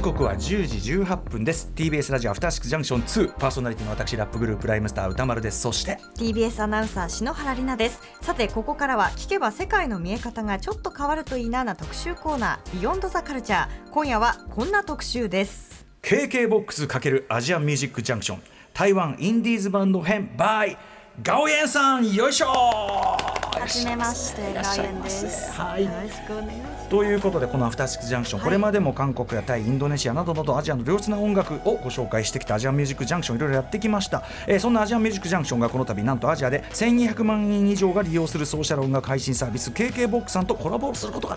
時刻は10時18分です。TBS ラジオアフターシックスジャンクション2パーソナリティの私ラップグループライムスター歌丸です。そして TBS アナウンサー篠原里奈です。さてここからは聞けば世界の見え方がちょっと変わるといいなな特集コーナービヨンドザカルチャー今夜はこんな特集です。KK ボックス×アジアンミュージックジャンクション。台湾インディーズバンド編 by ガオエンさん。よいしょはじめましてガーエンです。はい。よろしくお願いします。ということでこのアフターシックスジャンクション、はい。これまでも韓国やタイインドネシアなどなどアジアの良質な音楽をご紹介してきたアジアンミュージックジャンクションいろいろやってきました、えーそんなアジアンミュージックジャンクションがこの度なんとアジアで1200万人以上が利用するソーシャル音楽配信サービス KKBOX さんとコラボすることが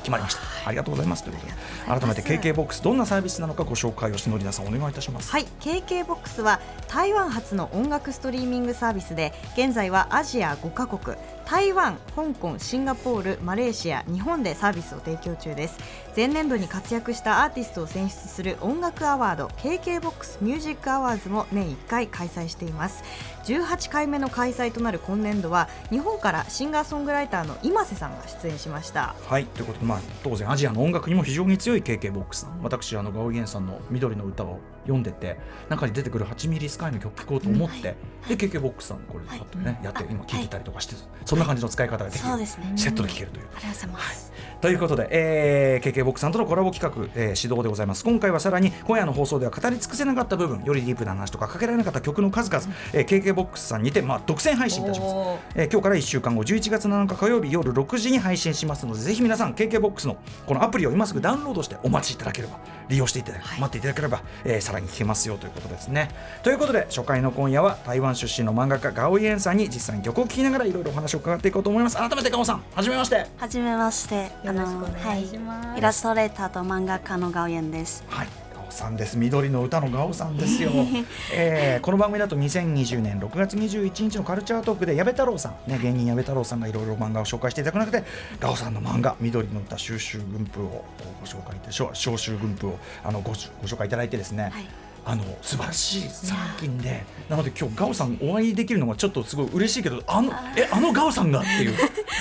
決まりました。ありがとうございます。ということで改めて KKBOX どんなサービスなのかご紹介をしのりなさんお願いいたします。はい。KKBOX は台湾発の音楽ストリーミングサービスで現在はアジア5カ国台湾、香港、シンガポール、マレーシア、日本でサービスを提供中です。前年度に活躍したアーティストを選出する音楽アワード KKBOX ミュージックアワーズも年1回開催しています。18回目の開催となる今年度は日本からシンガーソングライターの今瀬さんが出演しました。はいということで、まあ、当然アジアの音楽にも非常に強い KKBOX さん私あのガオイエンさんの「緑の歌」を読んでて中に出てくる8ミリスカイの曲聴こうと思って、で KKBOX さんこれパッとね、やって今聴いてたりとかして、そんな感じの使い方ができる、そうですね。セットで聴けるという。ありがとうございます。ということで、えー、KKBOX さんとのコラボ企画、えー、指導でございます。今回はさらに今夜の放送では語り尽くせなかった部分よりディープな話とかかけられなかった曲の数々、えー、KKBOX さんにて、まあ、独占配信いたします、えー今日から1週間後11月7日火曜日夜6時に配信しますのでぜひ皆さん KKBOX のこのアプリを今すぐダウンロードしてお待ちいただければ利用していただけ、待っていただければ、えーさらに聞けますよということですね。ということで初回の今夜は台湾出身の漫画家ガオイエンさんに実際に曲を聴きながらいろいろお話を伺っていこうと思います。改めてガオさんはじめまして。はじめまして、あの、はい、イラストレーターと漫画家のガオヤンです。はい、さんです。緑の歌のガオさんですよ。えーこの番組だと2020年6月21日のカルチャートークで矢部太郎さん、ね、芸人矢部太郎さんがいろいろ漫画を紹介していただく中で、ガオさんの漫画緑の歌収集軍譜をご紹介いた招招集軍譜をあのごご紹介いただいてですね。はいあの素晴らしい作品でなので今日ガオさんお会いできるのがちょっとすごい嬉しいけどあのえあのガオさんがっていう。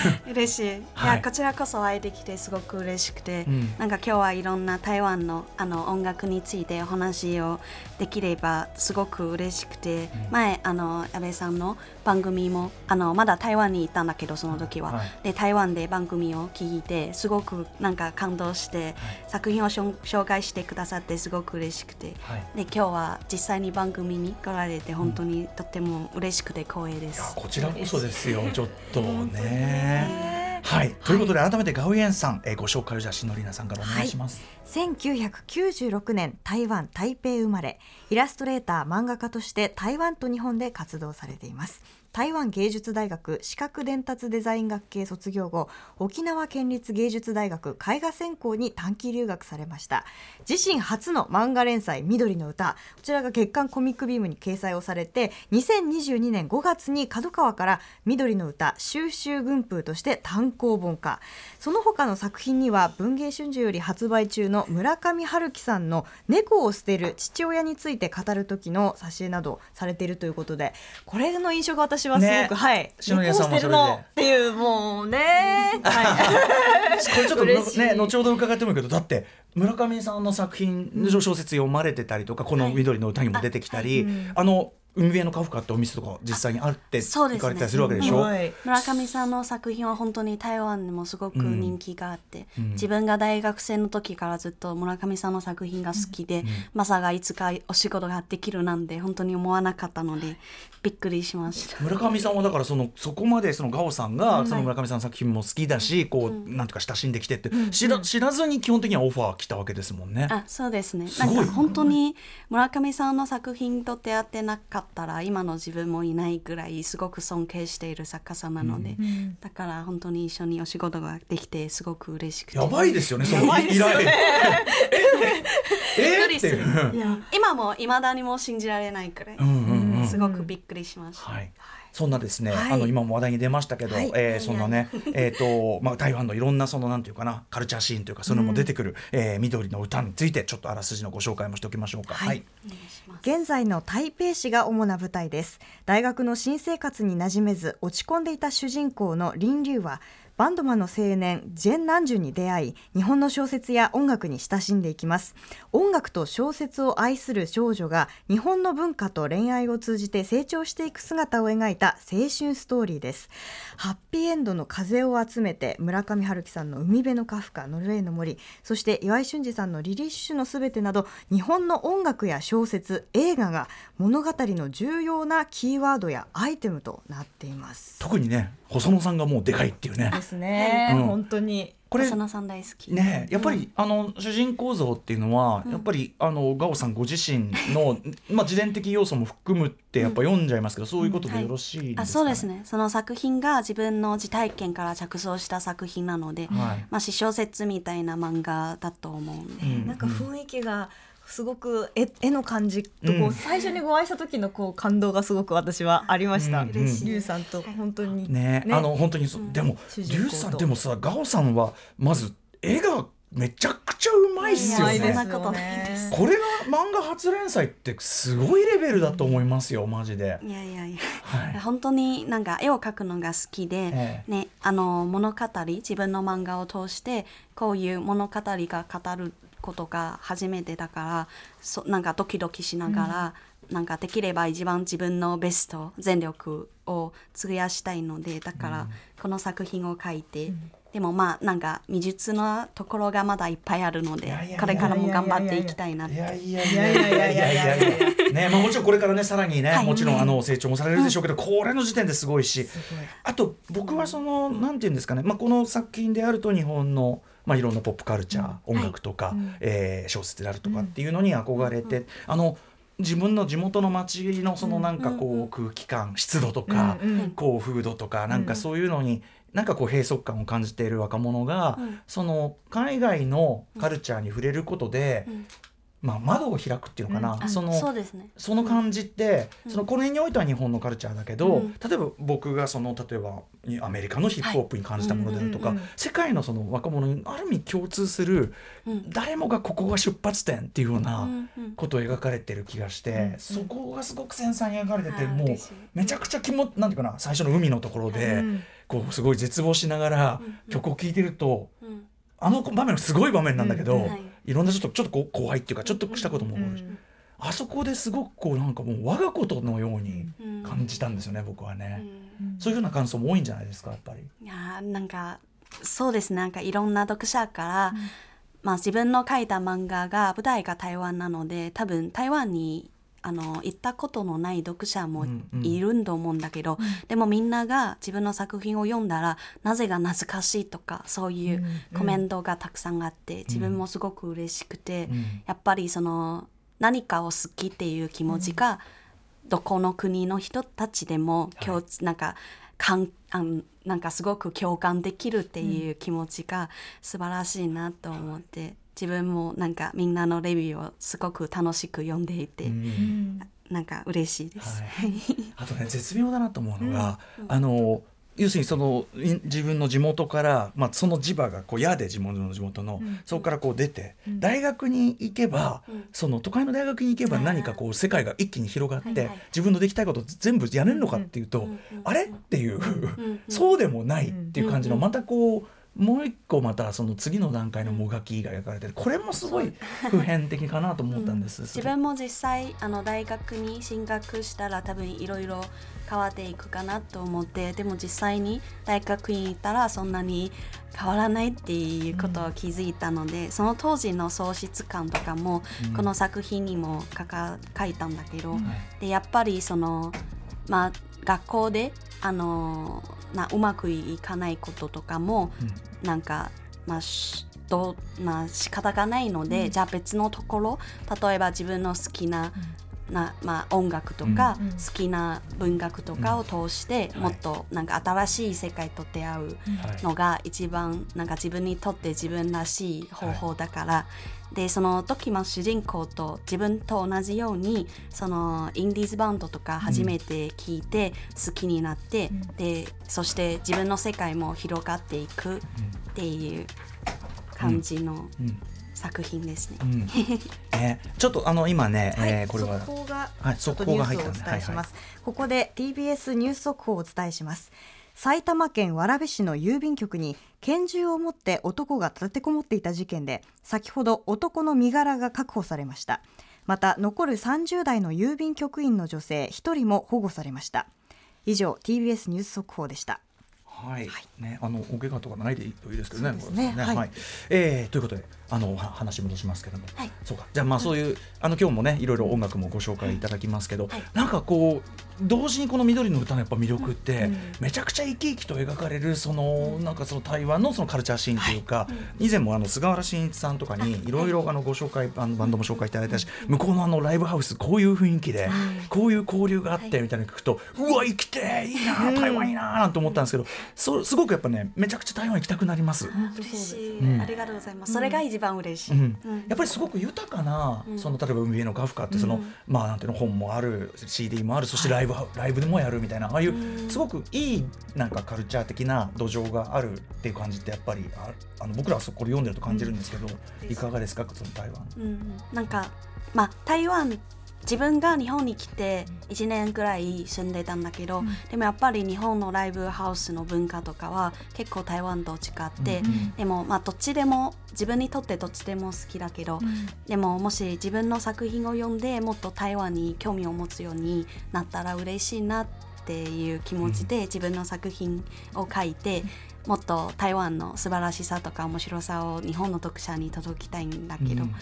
嬉しい。いはい。や、こちらこそお会いできてすごく嬉しくて、うん。なんか今日はいろんな台湾のあの音楽についてお話をできればすごく嬉しくて、前あの安倍さんの番組もあのまだ台湾にいたんだけどその時は、はい。で台湾で番組を聞いてすごくなんか感動して、作品を紹介してくださってすごく嬉しくて、はい。で今日は実際に番組に来られて本当にとっても嬉しくて光栄です。こちらこそですよ、ちょっとね。はい、ということで改めてガウエンさん、えーご紹介をじゃあしのりなさんからお願いします。1996年台湾台北生まれ。イラストレーター漫画家として台湾と日本で活動されています。台湾芸術大学視覚伝達デザイン学系卒業後沖縄県立芸術大学絵画専攻に短期留学されました。自身初の漫画連載「緑の歌」こちらが月刊コミックビームに掲載をされて2022年5月に角川から「緑の歌収集軍風」として単行本化。その他の作品には文藝春秋より発売中の村上春樹さんの「猫を捨てる父親について語る時の挿絵などされているということでこれの印象が私はすごく、ね。はい。猫を捨てるの？っていうもうね、はい、これちょっとね後ほど伺ってもいいけどだって村上さんの作品の小説読まれてたりとかこの「緑の歌」にも出てきたり、あの海辺のカフカってお店とか実際にあって行かれたりするわけでしょ、はい。村上さんの作品は本当に台湾でもすごく人気があって、うん。自分が大学生の時からずっと村上さんの作品が好きで、まさかいつかお仕事ができるなんて本当に思わなかったのでびっくりしました。村上さんはだからそのそこまでそのガオさんがその村上さんの作品も好きだし、こうなんていうか親しんできてって、知ら知らずに基本的にはオファー来たわけですもんね。あそうですね。すごないんか本当に村上さんの作品と出会ってなかったら今の自分もいないぐらいすごく尊敬している作家さんなので、だから本当に一緒にお仕事ができてすごく嬉しくてやばいですよね、その依頼。ええっていう。今もいまだにも信じられないくらい、うんうんうんすごくびっくりしました、はい。そんなですね、はい。あの今も話題に出ましたけど、はい。えーそんなね、えっ、と まあ台湾のいろんなそのなんていうかなカルチャーシーンというかそういうのも出てくる、えー緑の歌についてちょっとあらすじのご紹介もしておきましょうか。はい。現在の台北市が主な舞台です。大学の新生活に馴染めず落ち込んでいた主人公の林龍はバンドマンの青年ジェン・ナンジュに出会い日本の小説や音楽に親しんでいきます。音楽と小説を愛する少女が日本の文化と恋愛を通じて成長していく姿を描いた青春ストーリーです。ハッピーエンドの風を集めて村上春樹さんの海辺のカフカノルウェーの森そして岩井俊二さんのリリッシュのすべてなど日本の音楽や小説映画が物語の重要なキーワードやアイテムとなっています。特にね細野さんがもうでかいっていうね。ですね、うん。本当に。これ細野さん大好き。ねやっぱり、あの主人公像っていうのは、やっぱりあのガオさんご自身の まあ自伝的要素も含むってやっぱ読んじゃいますけど、そういうことでよろしいですか、ね？あそうですね。その作品が自分の自体験から着想した作品なので、はい。まあ私小説みたいな漫画だと思うんで、うん。なんか雰囲気がすごく絵絵の感じとこう、うん。最初にご愛した時のこう感動がすごく私はありました。うんリュウさんと本当に。ね。あの本当にそ、でもリュウさんでもさガオさんはまず絵がめちゃくちゃうまいっすよね。そんなことないです。これが漫画初連載ってすごいレベルだと思いますよマジで、いやいやいや、はい。本当になんか絵を描くのが好きで、ええ。ね、あの物語自分の漫画を通してこういう物語が語ることが初めてだからそなんかドキドキしながら、うん、なんかできれば一番自分のベスト全力を費やしたいのでだからこの作品を書いて、うん、でもまあなんか未術のところがまだいっぱいあるのでこれからも頑張っていきたいなって。いやいやいやいやいやいや。ねまあ、もちろんこれからねさらにね、はい、もちろんあの成長もされるでしょうけど、うん、これの時点ですごいし。あと僕はその、うん、なんていうんですかね、まあ、この作品であると日本の。まあ、いろんなポップカルチャー、音楽とか、えー小説であるとかっていうのに憧れて、あの自分の地元の街のそのなんかこう空気感湿度とか、こう風土とかなんかそういうのになんかこう閉塞感を感じている若者が、その海外のカルチャーに触れることで、まあ、窓を開くっていうのかな、あそのそね。その感じって、そのこの辺においては日本のカルチャーだけど、うん。例えば僕がその例えばアメリカのヒップホップに感じたものであるとか、世界のその若者にある意味共通する、うん。誰もがここが出発点っていうようなうんうん。ことを描かれてる気がして、そこがすごく繊細に描かれてて、もうめちゃくちゃ気もなんていうかな最初の海のところで、うんこうすごい絶望しながら曲を聴いてると。うん。あの場面すごい場面なんだけど、うん。はいいろんなちょっとちょっとこう怖いっていうかちょっとしたことも思うん。あそこですごくこうなんかもう我がことのようにうん。感じたんですよね、僕はね、うん。そういうような感想も多いんじゃないですかやっぱり。いやーなんかそうですね。なんかいろんな読者から、まあ、自分の書いた漫画が舞台が台湾なので多分台湾にあの行ったことのない読者もうんうん。いるんと思うんだけど、でもみんなが自分の作品を読んだらなぜが懐かしいとかそういうコメントがたくさんあって、自分もすごく嬉しくて、うん。やっぱりその何かを好きっていう気持ちが、どこの国の人たちでも共通、なんかかんあんなんかすごく共感できるっていう気持ちが素晴らしいなと思って、自分もなんかみんなのレビューをすごく楽しく読んでいて、うん。なんか嬉しいです。はい。あとね絶妙だなと思うのが、あの要するにそのい自分の地元から、まあ、その地場がこう矢で地元の地元の、そこからこう出て、大学に行けば、その都会の大学に行けば何かこう世界が一気に広がって、はいはい。自分のできたいこと全部やれるのかっていうと、あれ？っていう、そうでもないっていう感じの、またこうもう一個またその次の段階のもがきが描かれてるこれもすごい普遍的かなと思ったんです、自分も実際あの大学に進学したら多分いろいろ変わっていくかなと思ってでも実際に大学に行ったらそんなに変わらないっていうことを気づいたので、その当時の喪失感とかもこの作品にも書か書いたんだけど、でやっぱりそのまあ学校であのなうまくいかないこととかも、なんかまあしどうまあ仕方がないので、じゃあ別のところ例えば自分の好きな,、なまあ、音楽とか、うん好きな文学とかを通して、うんもっとなんか新しい世界と出会うはい。のが一番なんか自分にとって自分らしい方法だから、でその時も主人公と自分と同じようにそのインディーズバンドとか初めて聞いて好きになって、でそして自分の世界も広がっていくっていう感じのうん作品ですね。うん。ね、ちょっとあの今ね、はい、えーこれは。速報がはい速報が入ったんで伝えします、ここで TBS ニュース速報をお伝えします。埼玉県蕨市の郵便局に拳銃を持って男が立てこもっていた事件で先ほど男の身柄が確保されました。また残る30代の郵便局員の女性1人も保護されました。以上 TBS ニュース速報でしたはい、ね、あのお怪我とかないでいいといいですけどね。ね。これはい。はい、えーということで、あのは話戻しますけども、はい。そうか、じゃあまあそういう、あの今日もね、いろいろ音楽もご紹介いただきますけど、はい。なんかこう同時にこの緑の歌のやっぱ魅力って、うん。めちゃくちゃ生き生きと描かれるその、なんかその台湾のそのカルチャーシーンというか、以前もあの菅原慎一さんとかにいろいろあのご紹介あのバンドも紹介いただいたし、向こうのあのライブハウスこういう雰囲気で、こういう交流があってみたいなの聞くと、うわ生きていいな台湾いいななんて思ったんですけど、そうすごくやっぱねめちゃくちゃ台湾行きたくなります。嬉しい、うん。ありがとうございます。それが一番嬉しい。やっぱりすごく豊かな、うん。その例えば海辺のカフカってその、うん。まあなんていうの本もある CD もあるそしてライブ、ライブでもやるみたいなああいううん。すごくいいなんかカルチャー的な土壌があるっていう感じってやっぱりああの僕らはそこれ読んでると感じるんですけど、いかがですか？その台湾。うんうん。なんかまあ台湾自分が日本に来て1年ぐらい住んでたんだけど、でもやっぱり日本のライブハウスの文化とかは結構台湾と違って、うんでもまあどっちでも自分にとってどっちでも好きだけど、でももし自分の作品を読んでもっと台湾に興味を持つようになったら嬉しいなっていう気持ちで自分の作品を書いて、もっと台湾の素晴らしさとか面白さを日本の読者に届きたいんだけど、うん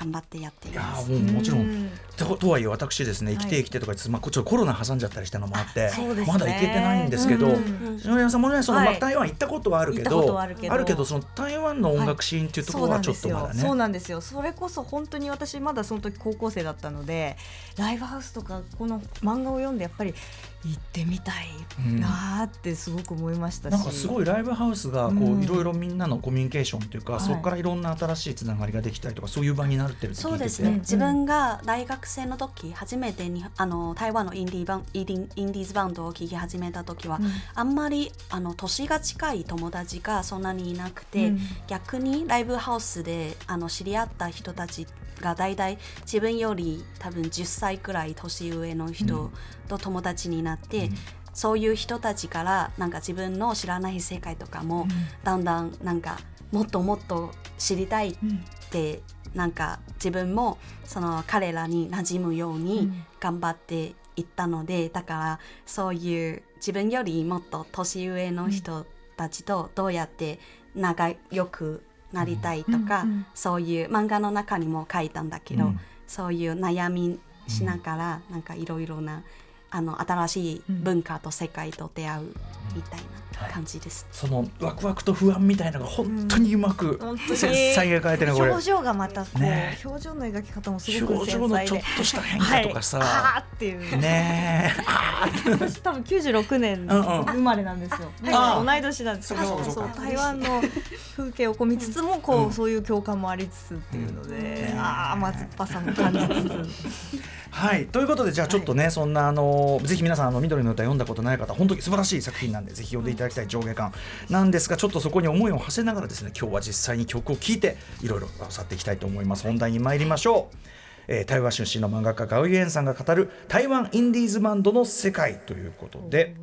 頑張ってやっていいやます。ーもうもちろん、うん。ととはいえ私ですね生きて生きてとかまあ、こっちょっとコロナ挟んじゃったりしたのもあって、まだ行けてないんですけど、うん。篠山さんもねその、はい。まあ、台湾行ったことはあるけ行ったこど。あるけどその台湾の音楽シーンっていうところはちょっとまだね。そうなんですよ。そうなんですよ。それこそ本当に私まだその時高校生だったのでライブハウスとかこの漫画を読んでやっぱり行ってみたいなーってすごく思いましたし、なんかすごいライブハウスがこうん。ういろいろみんなのコミュニケーションというか、はい。そこからいろんな新しいつながりができたりとかそういう場になってるってそうですね、自分が大学生の時初めてにあの台湾のインディーバンインディインディーズバンドを聴き始めた時は、うん。あんまりあの年が近い友達がそんなにいなくて、うん。逆にライブハウスであの知り合った人たちが大体自分より多分10歳くらい年上の人と友達になって、うん。そういう人たちからなんか自分の知らない世界とかも、だんだんなんかもっともっと知りたいってなんか自分もその彼らに馴染むように頑張っていったので、だからそういう自分よりもっと年上の人たちとどうやって仲良くなりたいとか、うんうんそういう漫画の中にも書いたんだけど、うん。そういう悩みしながら、なんかいろいろなあの新しい文化と世界と出会うみたいな感じです。そのワクワクと不安みたいなのが本当にうまく繊細に。描いてるねこれ。表情がまたこう、ね。表情の描き方もすごく表情のちょっとした変化とかさ、はい、あーっていう。ね。ー 私多分96年うんうん。生まれなんですよ。同い年なんですけど、台湾の風景をこう見つつもこう、うん。そういう共感もありつつっていうので、うん。ああ甘酸っぱさも感じつつ。はい。ということでじゃあちょっとね、そんなあのぜひ皆さんあの緑の歌読んだことない方本当に素晴らしい作品なんでぜひ読んでいただきたい上下巻。なんですがちょっとそこに思いを馳せながらですね今日は実際に曲を聴いていろいろ去っていきたいと思います。本題に参りましょう、えー台湾出身の漫画家ガウイエンさんが語る台湾インディーズバンドの世界ということで。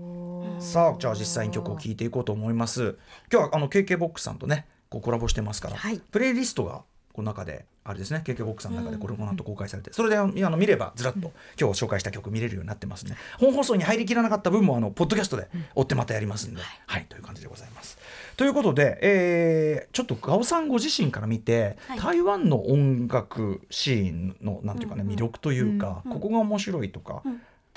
さあじゃあ実際に曲を聴いていこうと思います。今日はあの KKBOX さんとねこうコラボしてますから、はい。プレイリストがこの中であれですね KKBOX さんの中でこれこの後公開されて、それであの見ればずらっと今日紹介した曲見れるようになってますね。本放送に入りきらなかった分もあのポッドキャストで追ってまたやりますんで、はい、という感じでございます。ということで、えーちょっとガオさんご自身から見て、はい。台湾の音楽シーンのなんていうかね、魅力というか、ここが面白いとか、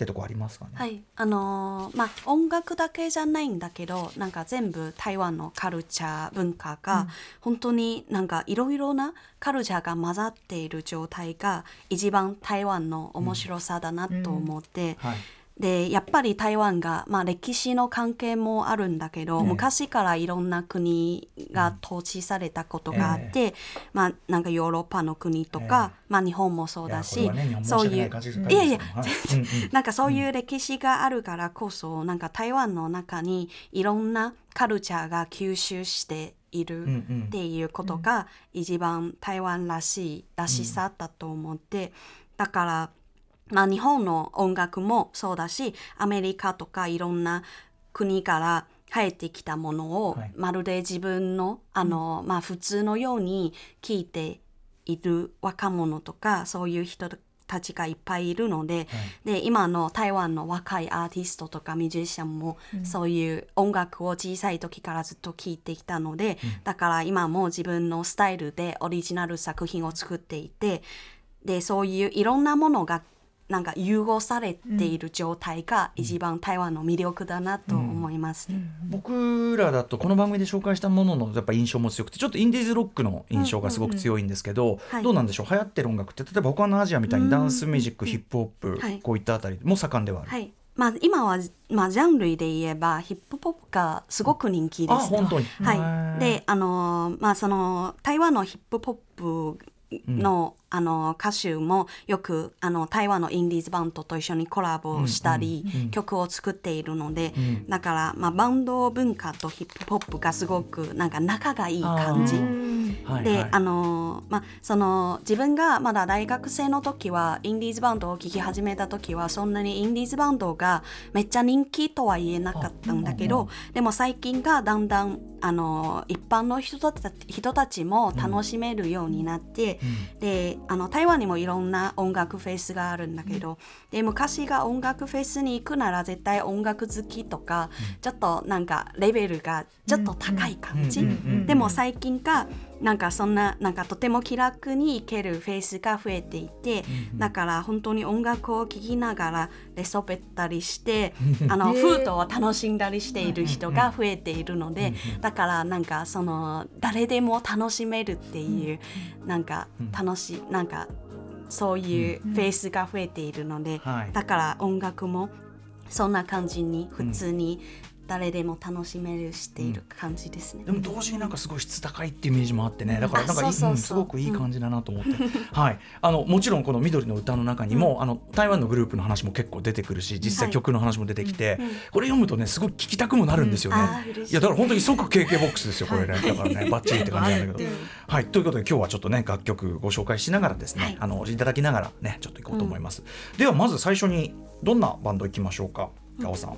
ってとこありますかね、はい、あのーまあ音楽だけじゃないんだけどなんか全部台湾のカルチャー文化が、本当になんかいろいろなカルチャーが混ざっている状態が一番台湾の面白さだなと思って、はいでやっぱり台湾が、まあ、歴史の関係もあるんだけど、ええ。昔からいろんな国が統治されたことがあって、まあ、なんかヨーロッパの国とか、まあ、日本もそうだし、そういういやいやはい。全然。うんうんなん。かそういう歴史があるからこそ、なんか台湾の中にいろんなカルチャーが吸収しているうんうん。っていうことが一番台湾らしいらしさだと思って、だから、まあ、日本の音楽もそうだしアメリカとかいろんな国から入ってきたものを、はい。まるで自分のあの、まあ、普通のように聞いている若者とかそういう人たちがいっぱいいるので,、で今の台湾の若いアーティストとかミュージシャンも、そういう音楽を小さい時からずっと聴いてきたので、だから今も自分のスタイルでオリジナル作品を作っていてでそういういろんなものがなんか融合されている状態が一番台湾の魅力だなと思います。ね。僕らだとこの番組で紹介したもののやっぱ印象も強くてちょっとインディーズロックの印象がすごく強いんですけど、はい。どうなんでしょう？流行ってる音楽って例えば他のアジアみたいにダンスミュージック、ヒップホップ、はいこういったあたりも盛んではある。はい。まあ、今は、まあ、ジャンルで言えばヒップホップがすごく人気です。あ本当に。はい、であのまあその台湾のヒップホップの,、あの歌手もよくあの台湾のインディーズバンドと一緒にコラボしたり、曲を作っているので、だから、まあ、バンド文化とヒップホップがすごくなんか仲がいい感じ。で、あのまあその自分がまだ大学生の時はインディーズバンドを聴き始めた時はそんなにインディーズバンドがめっちゃ人気とは言えなかったんだけど、でも最近がだんだんあの一般の人た人たちも楽しめるようになって、であの台湾にもいろんな音楽フェスがあるんだけど、で昔が音楽フェスに行くなら絶対音楽好きとか、ちょっとなんかレベルがちょっと高い感じ、でも最近がなんかそんななんかとても気楽に行けるフェイスが増えていて、だから本当に音楽を聴きながらレソペったりしてあのフードを楽しんだりしている人が増えているので、だからなんかその誰でも楽しめるっていう、なんか楽しいなんかそういうフェイスが増えているので、はい。だから音楽もそんな感じに普通に誰でも楽しめるしている感じですね。でも同時になんかすごい質高いっていうイメージもあってね。だからなんかすごくいい感じだなと思って、はい。あのもちろんこの緑の歌の中にも、あの台湾のグループの話も結構出てくるし実際曲の話も出てきて、これ読むとねすごい聞きたくもなるんですよね、い。いやだから本当に即 KK ボックスですよこれね。だからねバッチリって感じなんだけど。はい。ということで今日はちょっとね楽曲ご紹介しながらですね、はい。あのいただきながらねちょっといこうと思います、ではまず最初にどんなバンドいきましょうかガオさん、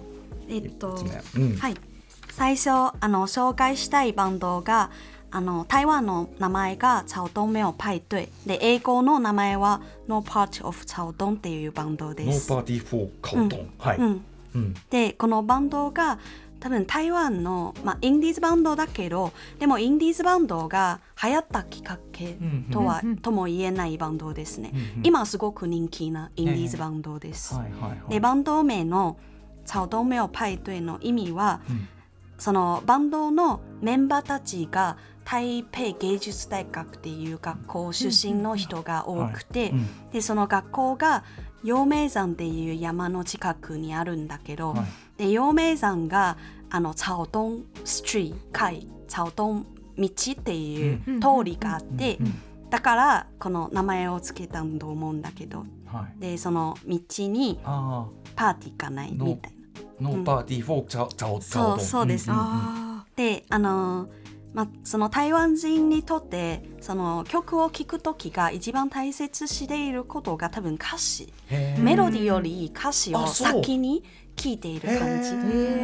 えっと、うん。はい、最初あの紹介したいバンドがあの台湾の名前が草東没有派对で英語の名前は No Part of 草東っていうバンドでノす。ーパーティーフォーカオトン、はい、うん、うん。でこのバンドが多分台湾の、まあ、インディーズバンドだけどでもインディーズバンドが流行ったきっかけとは、とも言えないバンドですね、今すごく人気なインディーズバンドです、はいはいはい。でバンド名の「草東没有派对」の意味は、そのバンドのメンバーたちが台北芸術大学っていう学校出身の人が多くて、はいうんでその学校が陽明山っていう山の近くにあるんだけど、はいで陽明山があの草東ストリー海草東道っていう通りがあって、だからこの名前をつけたんと思うんだけどでその道にあパーティーがないみたいな。あノーパーティーフォークチャオチャオチャオそうそうです、であのまあ、その台湾人にとってその曲を聴く時が一番大切していることが多分歌詞。メロディーより歌詞を先に聴いている感じ。へ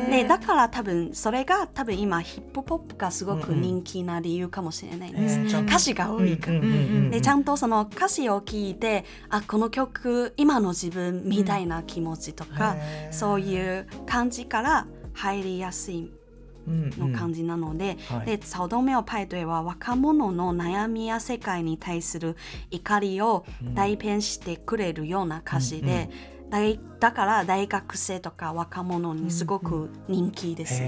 ー。でだから多分それが多分今ヒップホップがすごく人気な理由かもしれないです、へーちゃんと。歌詞が多いから、うんうんうんうんでちゃんとその歌詞を聞いてあこの曲今の自分みたいな気持ちとか、へー。そういう感じから入りやすいの感じなので、はい。でサウドメオパイドエは若者の悩みや世界に対する怒りを代弁してくれるような歌詞で、大だから大学生とか若者にすごく人気です。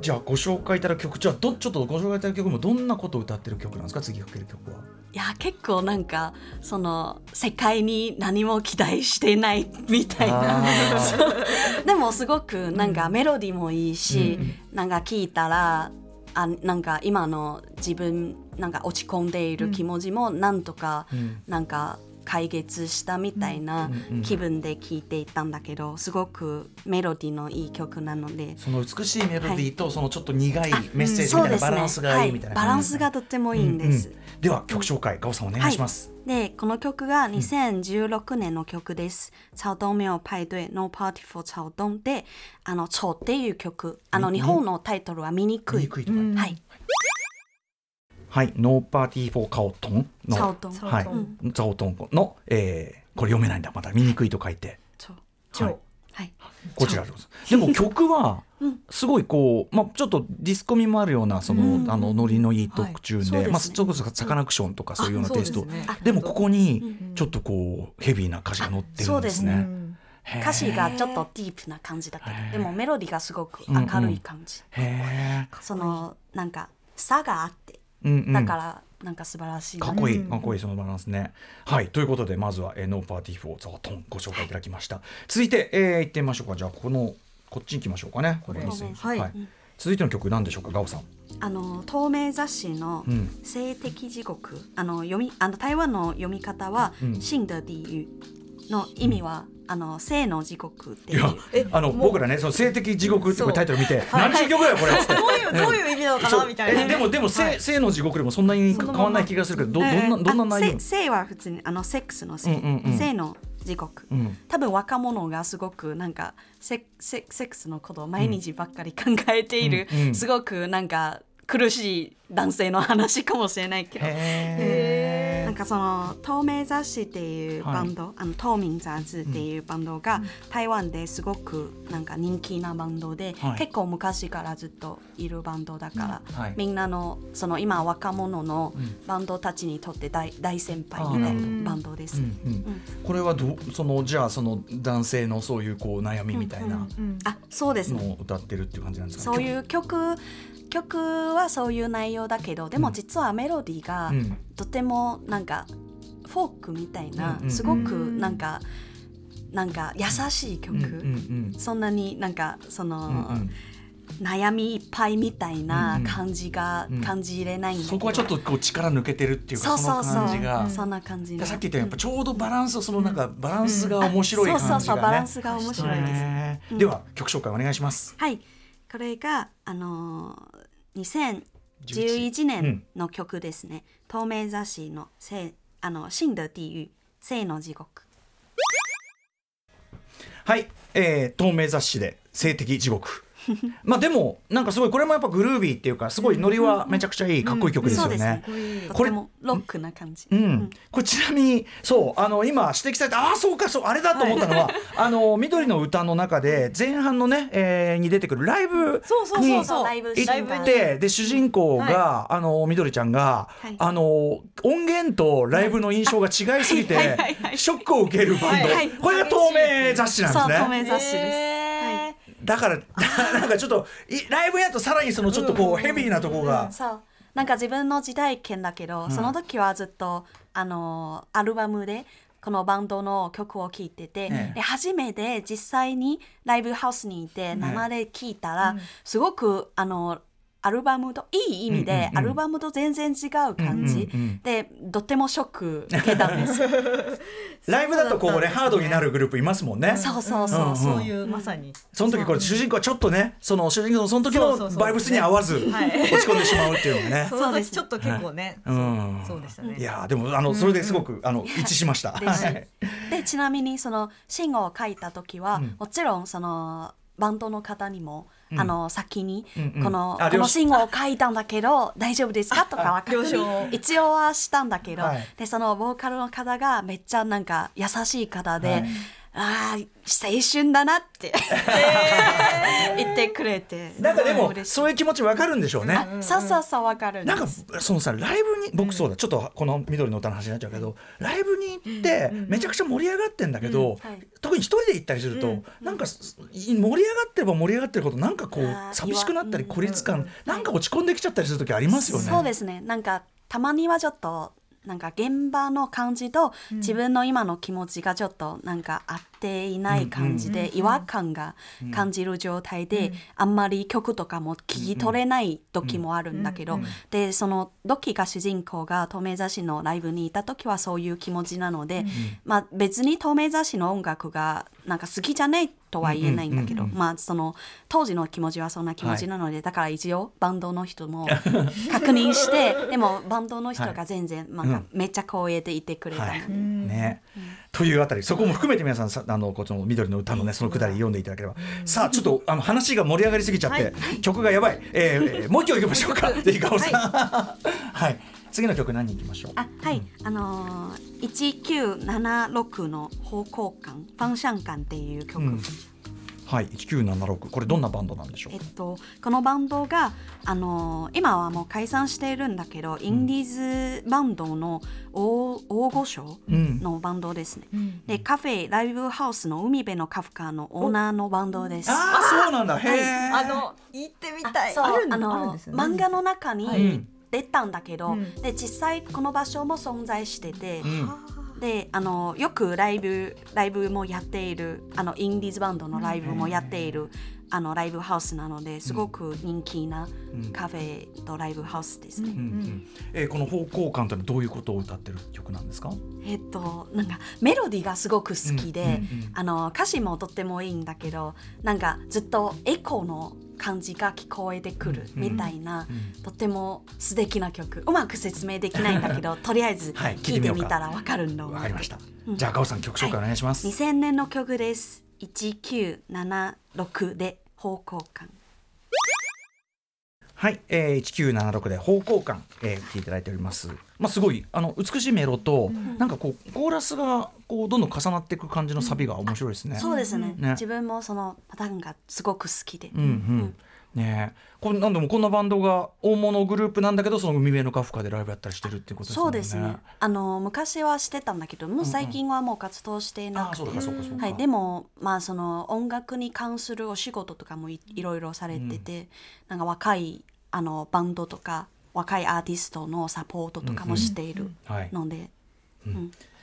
じゃあご紹介いただく曲じゃあどちょっとご紹介いただく曲もどんなことを歌ってる曲なんですか次かける曲は。いや結構なんかその世界に何も期待してないみたいな。でもすごくなんかメロディーもいいし、なんか聞いたらあなんか今の自分なんか落ち込んでいる気持ちもなんとかうん。なんか解決したみたいな気分で聴いていたんだけどすごくメロディーのいい曲なので。その美しいメロディーとそのちょっと苦いメッセージみたいなバランスがいいみたいなはい、バランスがとってもいいんです。うんうん。では曲紹介ガオさんお願いします。でこの曲が2016年の曲です。草東没有派对 No Party for 草東であの「超」っていう曲。あの日本のタイトルは「醜い」醜いとか。はいはい、ノーパーティーフォーカオトンのはい、ザオトン。の、えー、これ読めないんだまた醜いと書いて、超はい、はい。こちらでございます。でも曲はすごいこう、まあちょっとディスコミもあるようなその、あのノリのいい特注で、そうですね。まあそれこそサカナクションとかそういうようなテイスト。ですね。でもここにちょっとこうヘビーな歌詞が載ってるんですね。歌詞がちょっとディープな感じだけどでもメロディーがすごく明るい感じ、そのなんか差があってうんうんだからなんか素晴らしいなかっこいい、かっこいいそのバランスね。はい、ということでまずは、えー、ノーパーティーフォーザワトンご紹介いただきました。続いて、えー、行ってみましょうか。じゃあこのこっちに行きましょうかね。これにはいはい。続いての曲何でしょうか、ガオさん。あの透明雑誌のうん性的地獄、あの読みあの台湾の読み方はうん「真的地獄」の意味は、あの性の地獄っていう。いや、あの僕らね、その性的地獄ってタイトル見て、何十曲だよこれっつって。どういうどういう意味なのかなみたいな。えでもでも性性の地獄でもそんなに変わんない気がするけど、どどんなどんな内容？あ？性性は普通にあのセックスの性、性の地獄、うん。多分若者がすごくなんかセセセックスのことを毎日ばっかり考えている、すごくなんか苦しい男性の話かもしれないけど。へなんかその透明雑誌っていうバンド、あの透明雑誌っていうバンドが台湾ですごくなんか人気なバンドで、はい。結構昔からずっといるバンドだから、はい。みんなのその今若者のバンドたちにとって大大先輩みたいなバンドです。うんうんこれはどそのじゃあその男性のそういうこう悩みみたいなあそうですね。のを歌ってるっていう感じなんですか？ね。そういう曲曲はそういう内容だけどでも実はメロディーがうん。とてもなんかフォークみたいな、うんうんすごくなんかなんか優しい曲、うんうんうん。そんなになんかその、うんうん。悩みいっぱいみたいなうんうん。感じがうん。感じれないんだけど、そこはちょっとこう力抜けてるっていうかその感じが。そんな感じのさっき言ったようにやっぱちょうどバランスそのなんかバランスが面白い感じがね。そうそうそうバランスが面白いです、へーでは曲紹介お願いします。はいこれがあのー2011年の曲ですね、透明雑誌の性あの真的地獄性の地獄。はい、えー、透明雑誌で性的地獄。まあでもなんかすごいこれもやっぱグルービーっていうかすごいノリはめちゃくちゃいいかっこいい曲ですよね。これてもロックな感じ、うん、これちなみにそうあの今指摘されたああそうかそうあれだと思ったのは、あの緑の歌の中で前半のね、えーに出てくるライブそうそうにそうそう。ライブ行ってで主人公が、あの緑ちゃんが、はい。あの音源とライブの印象が違いすぎて、ショックを受けるバンド、これが透明雑誌なんですね。明雑誌です、へだから なんかちょっといライブやとさらにそのちょっとこうヘビーなところが。そう。なんか自分の時代験だけど、その時はずっとあのアルバムでこのバンドの曲を聴いてて、ええ。で初めて実際にライブハウスにいて生で聴いたら、すごくあのアルバムといい意味で、アルバムと全然違う感じ、でとってもショック受けたんです。ライブだとこうねハードになるグループいますもんね。そうそうそう、う。んうん。そういうまさに。その時これ主人公はちょっとねその主人公のその時のバイブスに合わずはい。落ち込んでしまうっていうのがね。その時ちょっと結構ね、うん。そうでしたね。いやーでもあのそれですごくあの一致しました。ですはい。でちなみにそのシングルを書いた時は、うん。もちろんそのバンドの方にも、うん。あの先に、うんうん。このこのシングルを書いたんだけど 大丈夫ですか？とかは一応はしたんだけど、はい。でそのボーカルの方がめっちゃなんか優しい方で、はいああ青春だなって。言ってくれて。なんかでもそういう気持ちわかるんでしょうね。あそうそうそうわかるなんかすそのさライブに僕そうだちょっとこの緑の歌の話になっちゃうけどライブに行ってめちゃくちゃ盛り上がってんだけどうんはい。特に一人で行ったりするとなんかす盛り上がってれば盛り上がってるほどなんかこう寂しくなったりうん孤立感なんか落ち込んできちゃったりする時ありますよね。そうですね。なんかたまにはちょっとなんか現場の感じと自分の今の気持ちがちょっとなんか合っていない感じで違和感が感じる状態であんまり曲とかも聞き取れない時もあるんだけどでそのドッキーが主人公が透明雑誌のライブにいた時はそういう気持ちなのでまあ別に透明雑誌の音楽がなんか好きじゃないとは言えないんだけど、まあその当時の気持ちはそんな気持ちなので、だから一応バンドの人も 確認してでもバンドの人が全然、なんかめっちゃ光栄でいてくれたの。で、はい、ね、というあたりそこも含めて皆さんさあのこの緑の歌のねそのくだり読んでいただければ、さあちょっとあの話が盛り上がりすぎちゃって、曲がやばい、えーえーもう一曲いきましょうか。ぜひさん。はい、次の曲何いきましょう？あはい、あのー、1976の方向感ファンシャン感っていう曲、うんはい1976これどんなバンドなんでしょう？えっと、このバンドが、あのー今はもう解散しているんだけど、インディーズバンドの大大御所うん。のバンドですね、でカフェライブハウスの海辺のカフカのオーナーのバンドです。ああそうなんだ。へえ、あの行ってみたい。そう。あるんあのあるんですよね。漫画の中いに出たんだけど、うん。で実際この場所も存在してて、うんであのよくライブライブもやっているあのインディーズバンドのライブもやっている、あのライブハウスなのですごく人気なカフェとライブハウスですね。うんうん。えーこの方向感というのはどういうことを歌ってる曲なんですか？えっとなんかメロディーがすごく好きで、あの歌詞もとってもいいんだけどなんかずっとエコーの感じが聞こえてくるみたいな、とっても素敵な曲。うまく説明できないんだけど とりあえずはい。ててみたらわかるんだわかりました、うん。じゃあガオさん曲紹介お願いします、2000年の曲です。1976で方向感。はい、えー、1976で方向感、えー、聞いていただいております。まあすごいあの美しいメロと、なんかこうコーラスがこうどんどん重なっていく感じのサビが面白いですね。そうですね。ね。自分もそのパターンがすごく好きで、うんうん。ね。え、これなんでもこんなバンドが大物グループなんだけどその海辺のカフカでライブやったりしてるっていうことですもね。そうんですね。あの昔はしてたんだけどもう最近はもう活動してなくて、ああそうかそうかそうか。はい、でもまあその音楽に関するお仕事とかもいいろいろされてて、なんか若いあのバンドとか若いアーティストのサポートとかもしているはい。ので、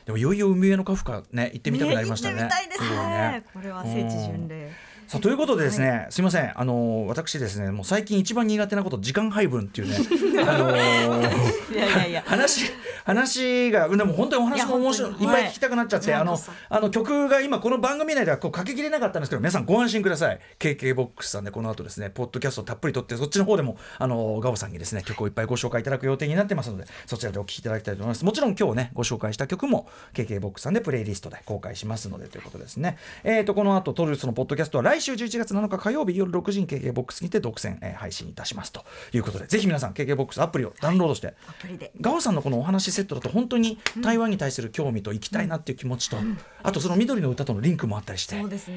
でもいよいよ海辺のカフカね行ってみたくなりましたね。行ってみたね。これは聖地巡礼さあということでですね、すみません。あの私ですねもう最近一番苦手なこと時間配分っていうね あのーいやいやいや。話話がでも本当にお話も面白いいっぱい聞きたくなっちゃって、あのはいこそあの曲が今この番組内ではこうかけきれなかったんですけど皆さんご安心ください。KKBOX さんでこの後ですねポッドキャストをたっぷりとってそっちの方でもあのガオさんにですね曲をいっぱいご紹介いただく予定になってますのでそちらでお聴きいただきたいと思います。もちろん今日ねご紹介した曲も KKBOX さんでプレイリストで公開しますのでということですね。えーとこの後トルースのポッドキャストは来週11月7日火曜日夜6時に KKBOX にて独占、えー配信いたします。ということでぜひ皆さん KKBOX アプリをダウンロードして、アプリで。ガオさんのこのお話セットだと本当に台湾に対する興味と行きたいなっていう気持ちと、あとその緑の歌とのリンクもあったりしてそうですね。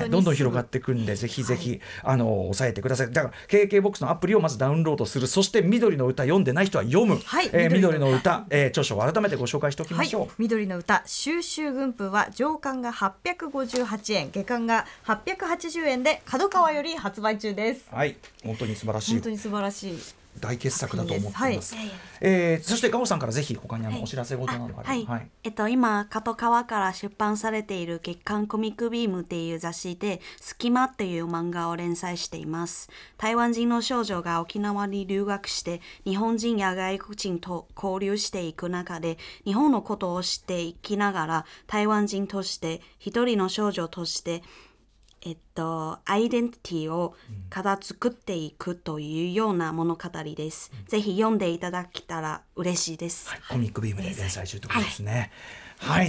ねどんどん広がっていくんでぜひぜひ、あの抑えてください。だから KKBOX のアプリをまずダウンロードする。そして緑の歌読んでない人は読む、はい。えー緑緑のの歌、えー著書を改めてご紹介しておきまはいしょう、、緑の歌収集軍譜は上巻が858円下巻が880円で角川より発売中です。はい、本当に素晴らしい。本当に素晴らしい。大傑作だと思っています、はい。えーそしてガオさんからぜひ他にあの、お知らせ事などがあれば。はい、はい。えっと今加藤川から出版されている月刊コミックビームっていう雑誌で「隙間」っていう漫画を連載しています。台湾人の少女が沖縄に留学して日本人や外国人と交流していく中で日本のことを知っていきながら台湾人として一人の少女としてえっと、アイデンティティを片作っていくというような物語です。ぜひ読んでいただけたら嬉しいです。コミックビームで連載中ということですね。はい、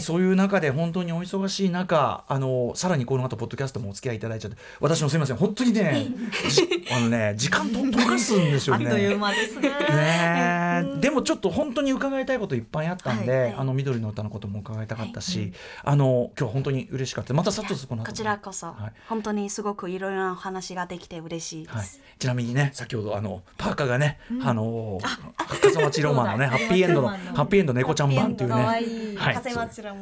そういう中で本当にお忙しい中、あのさらにこの後ポッドキャストもお付き合いいただいちゃって、私もすみません、本当にね、じあのね時間と溶かすんですよね。間ですね。ねえ。でもちょっと本当に伺いたいこといっぱいあったんで、はいあの緑の歌のことも伺いたかったし、あの今日は本当に嬉しかった。またさっとこの後こちらこそ、はい。本当にすごくいろいろなお話ができて嬉しいです。はい、ちなみにね先ほどあのパーカーがね、あの風町ロマンのねハッピーエンドのハッピーエンド猫ちゃん版っていうね。はい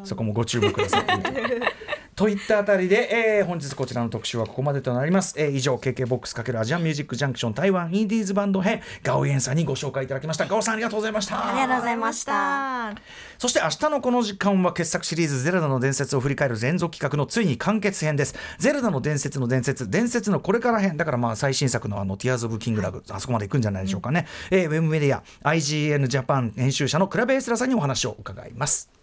そそこもご注目ください といったあたりで、えー本日こちらの特集はここまでとなります、えー以上 KK ボックス×アジアンミュージックジャンクション台湾インディーズバンド編ガオイエンさんにご紹介いただきましたガオさんありがとうございましたありがとうございました。そして明日のこの時間は傑作シリーズ「ゼルダの伝説」を振り返る連続企画のついに完結編です。ゼルダの伝説の伝説、伝説のこれから編、だからまあ最新作のあのティアーズ・オブ・キングダム、あそこまで行くんじゃないでしょうかね。えーウェブメディア IGN ジャパン編集者のクラベエスラさんにお話を伺います。